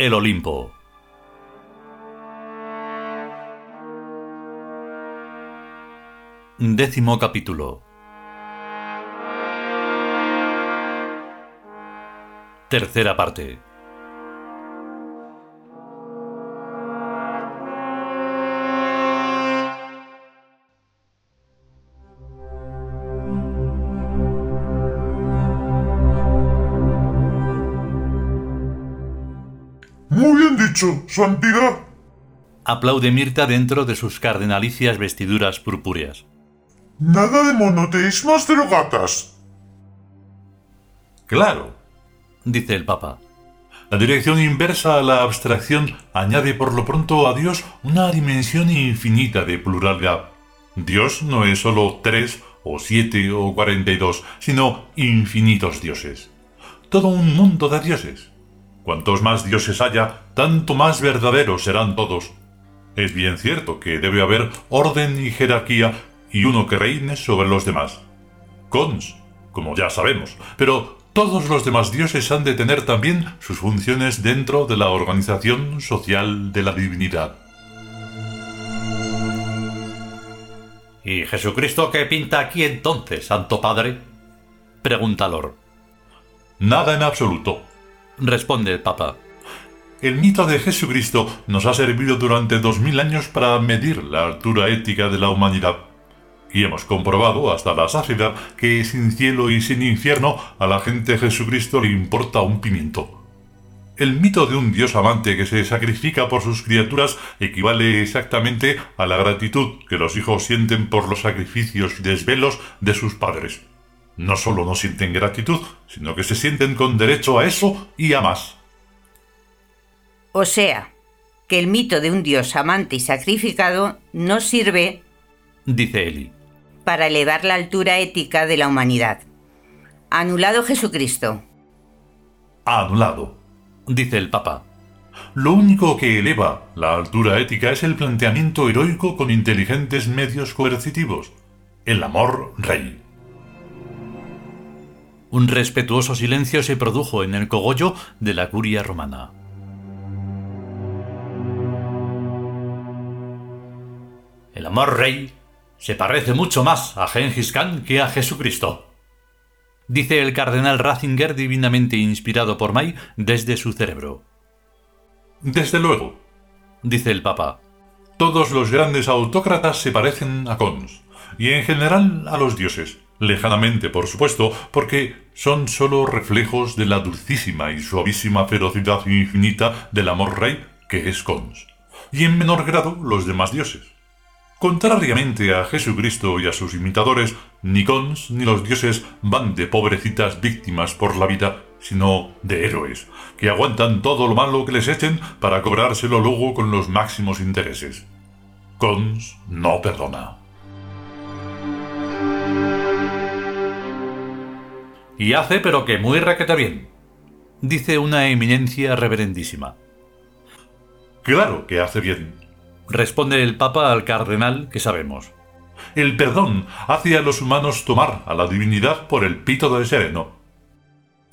El Olimpo. Décimo capítulo. Tercera parte. Santidad. Aplaude Mirta dentro de sus cardenalicias vestiduras purpúreas. Nada de monoteísmos drogatas. Claro, Dice el Papa. la dirección inversa a la abstracción añade por lo pronto a Dios una dimensión infinita de pluralidad. Dios no es sólo tres o siete o cuarenta y dos, sino infinitos dioses. Todo un mundo de dioses. Cuantos más dioses haya, tanto más verdaderos serán todos. Es bien cierto que debe haber orden y jerarquía y uno que reine sobre los demás. Cons, como ya sabemos, pero todos los demás dioses han de tener también sus funciones dentro de la organización social de la divinidad. ¿Y Jesucristo qué pinta aquí entonces, Santo Padre? Pregunta Lor. Nada en absoluto. Responde el Papa. El mito de Jesucristo nos ha servido durante dos mil años para medir la altura ética de la humanidad. Y hemos comprobado hasta la saciedad que sin cielo y sin infierno a la gente Jesucristo le importa un pimiento. El mito de un Dios amante que se sacrifica por sus criaturas equivale exactamente a la gratitud que los hijos sienten por los sacrificios y desvelos de sus padres. No solo no sienten gratitud, sino que se sienten con derecho a eso y a más. O sea, que el mito de un Dios amante y sacrificado no sirve Dice Eli. para elevar la altura ética de la humanidad. Anulado Jesucristo. Anulado. Dice el Papa. Lo único que eleva la altura ética es el planteamiento heroico con inteligentes medios coercitivos. El amor rey. Un respetuoso silencio se produjo en el cogollo de la curia romana. El amor rey se parece mucho más a Gengis Khan que a Jesucristo. Dice el cardenal Ratzinger divinamente inspirado por May desde su cerebro. Desde luego, Dice el Papa. todos los grandes autócratas se parecen a Cons, y en general a los dioses, lejanamente por supuesto, porque son sólo reflejos de la dulcísima y suavísima ferocidad infinita del amor rey que es Cons, y en menor grado los demás dioses. Contrariamente a Jesucristo y a sus imitadores, ni Cons ni los dioses van de pobrecitas víctimas por la vida, sino de héroes, que aguantan todo lo malo que les echen para cobrárselo luego con los máximos intereses. Cons no perdona. Y hace pero que muy raqueta bien. Dice una eminencia reverendísima. Claro que hace bien. Responde el Papa al cardenal que sabemos. El perdón hace a los humanos tomar a la divinidad por el pito del sereno.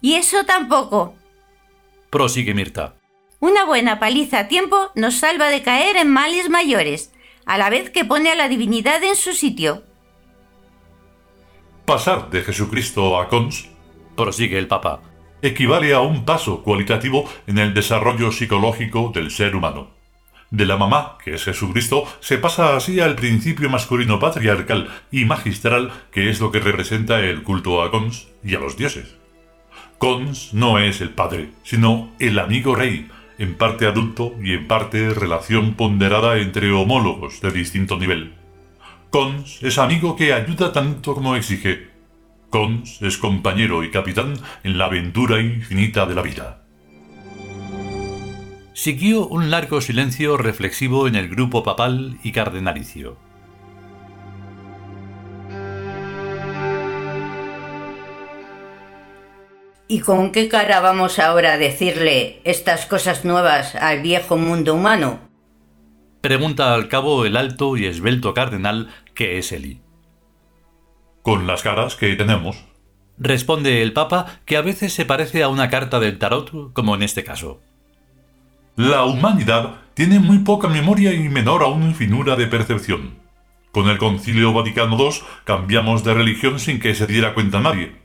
Y eso tampoco. Prosigue Mirta. Una buena paliza a tiempo nos salva de caer en males mayores, a la vez que pone a la divinidad en su sitio. Pasar de Jesucristo a Cons Prosigue el Papa. equivale a un paso cualitativo en el desarrollo psicológico del ser humano. De la mamá, que es Jesucristo, se pasa así al principio masculino patriarcal y magistral, que es lo que representa el culto a Cons y a los dioses. Cons no es el padre, sino el amigo rey, en parte adulto y en parte relación ponderada entre homólogos de distinto nivel. Cons es amigo que ayuda tanto como exige. Cons es compañero y capitán en la aventura infinita de la vida. Siguió un largo silencio reflexivo en el grupo papal y cardenalicio. ¿Y con qué cara vamos ahora a decirle estas cosas nuevas al viejo mundo humano? Pregunta al cabo el alto y esbelto cardenal que es Eli. Con las caras que tenemos, Responde el Papa que a veces se parece a una carta del tarot, como en este caso. La humanidad tiene muy poca memoria y menor aún finura de percepción. Con el Concilio Vaticano II cambiamos de religión sin que se diera cuenta nadie.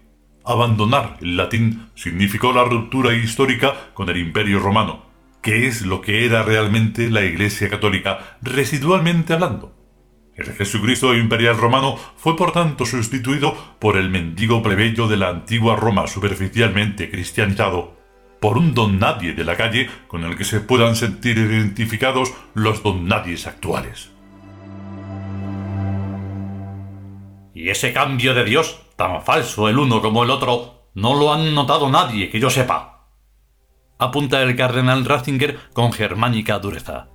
Abandonar el latín significó la ruptura histórica con el Imperio Romano, que es lo que era realmente la Iglesia Católica, residualmente hablando. El Jesucristo imperial romano fue por tanto sustituido por el mendigo plebeyo de la antigua Roma superficialmente cristianizado, por un don nadie de la calle con el que se puedan sentir identificados los don nadies actuales. Y ese cambio de Dios, tan falso el uno como el otro, no lo han notado nadie que yo sepa. Apunta el cardenal Ratzinger con germánica dureza.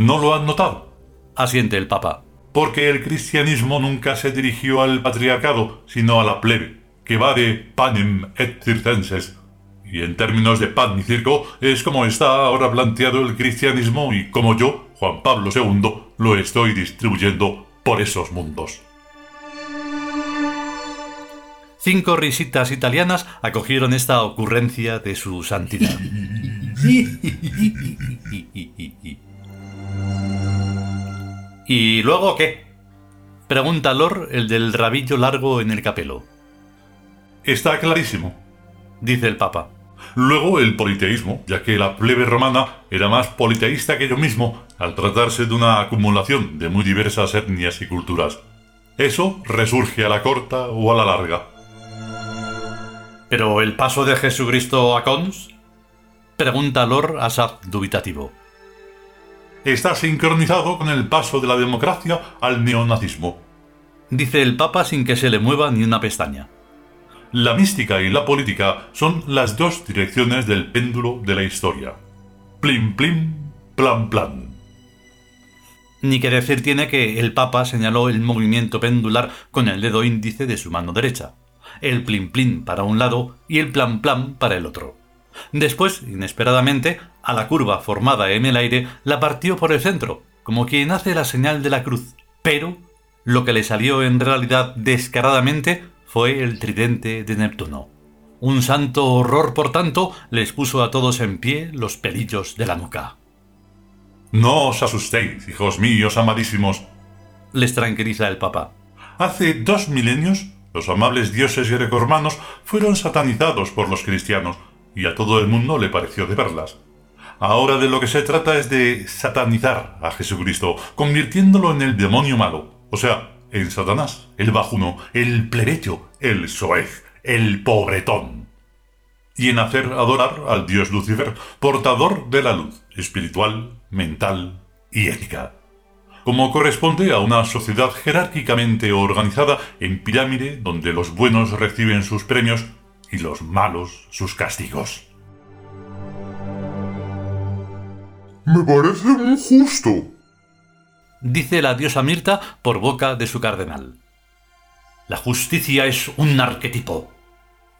No lo han notado, asiente el Papa. Porque el cristianismo nunca se dirigió al patriarcado, sino a la plebe, que va de panem et circenses. Y en términos de pan y circo, es como está ahora planteado el cristianismo y como yo, Juan Pablo II, lo estoy distribuyendo por esos mundos. Cinco risitas italianas acogieron esta ocurrencia de su santidad. ¿Y luego qué? Pregunta Lor, el del rabillo largo en el capelo. Está clarísimo, dice el Papa. Luego el politeísmo, ya que la plebe romana era más politeísta que yo mismo, al tratarse de una acumulación de muy diversas etnias y culturas. Eso resurge a la corta o a la larga. ¿Pero el paso de Jesucristo a Cons? Pregunta Lor Asaf dubitativo está sincronizado con el paso de la democracia al neonazismo. Dice el Papa sin que se le mueva ni una pestaña. La mística y la política son las dos direcciones del péndulo de la historia. Plim plim, plan plan. Ni que decir tiene que el Papa señaló el movimiento pendular con el dedo índice de su mano derecha, el plim plim para un lado y el plan plan para el otro. Después, inesperadamente, a la curva formada en el aire la partió por el centro, como quien hace la señal de la cruz. Pero lo que le salió en realidad descaradamente fue el tridente de Neptuno. Un santo horror, por tanto, les puso a todos en pie los pelillos de la nuca. No os asustéis, hijos míos amadísimos, les tranquiliza el Papa. Hace dos milenios, los amables dioses grecorromanos fueron satanizados por los cristianos, y a todo el mundo le pareció de verlas. Ahora de lo que se trata es de satanizar a Jesucristo, convirtiéndolo en el demonio malo, o sea, en Satanás, el bajuno, el plebeyo, el soez, el pobretón. Y en hacer adorar al dios Lucifer, portador de la luz espiritual, mental y ética. Como corresponde a una sociedad jerárquicamente organizada en pirámide donde los buenos reciben sus premios y los malos sus castigos. Me parece muy justo, dice la diosa Mirta por boca de su cardenal. La justicia es un arquetipo,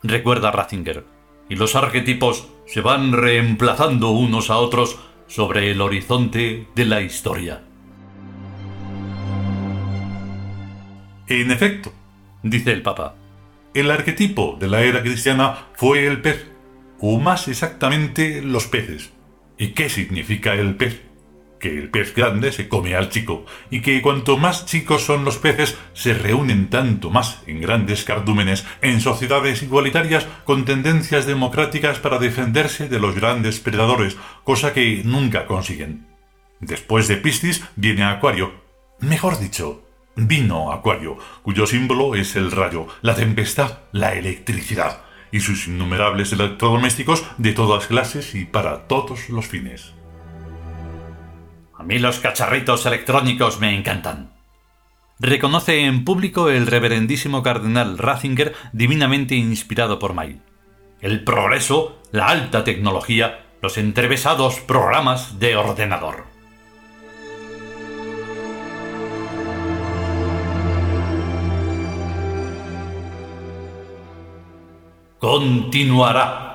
recuerda Ratzinger, y los arquetipos se van reemplazando unos a otros sobre el horizonte de la historia. En efecto, dice el Papa, el arquetipo de la era cristiana fue el pez, o más exactamente los peces. ¿Y qué significa el pez? Que el pez grande se come al chico, y que cuanto más chicos son los peces, se reúnen tanto más en grandes cardúmenes, en sociedades igualitarias con tendencias democráticas para defenderse de los grandes predadores, cosa que nunca consiguen. Después de Piscis viene Acuario. Mejor dicho, vino Acuario, cuyo símbolo es el rayo, la tempestad, la electricidad y sus innumerables electrodomésticos de todas clases y para todos los fines. A mí los cacharritos electrónicos me encantan. Reconoce en público el reverendísimo cardenal Ratzinger divinamente inspirado por May. El progreso, la alta tecnología, los entrevesados programas de ordenador. Continuará.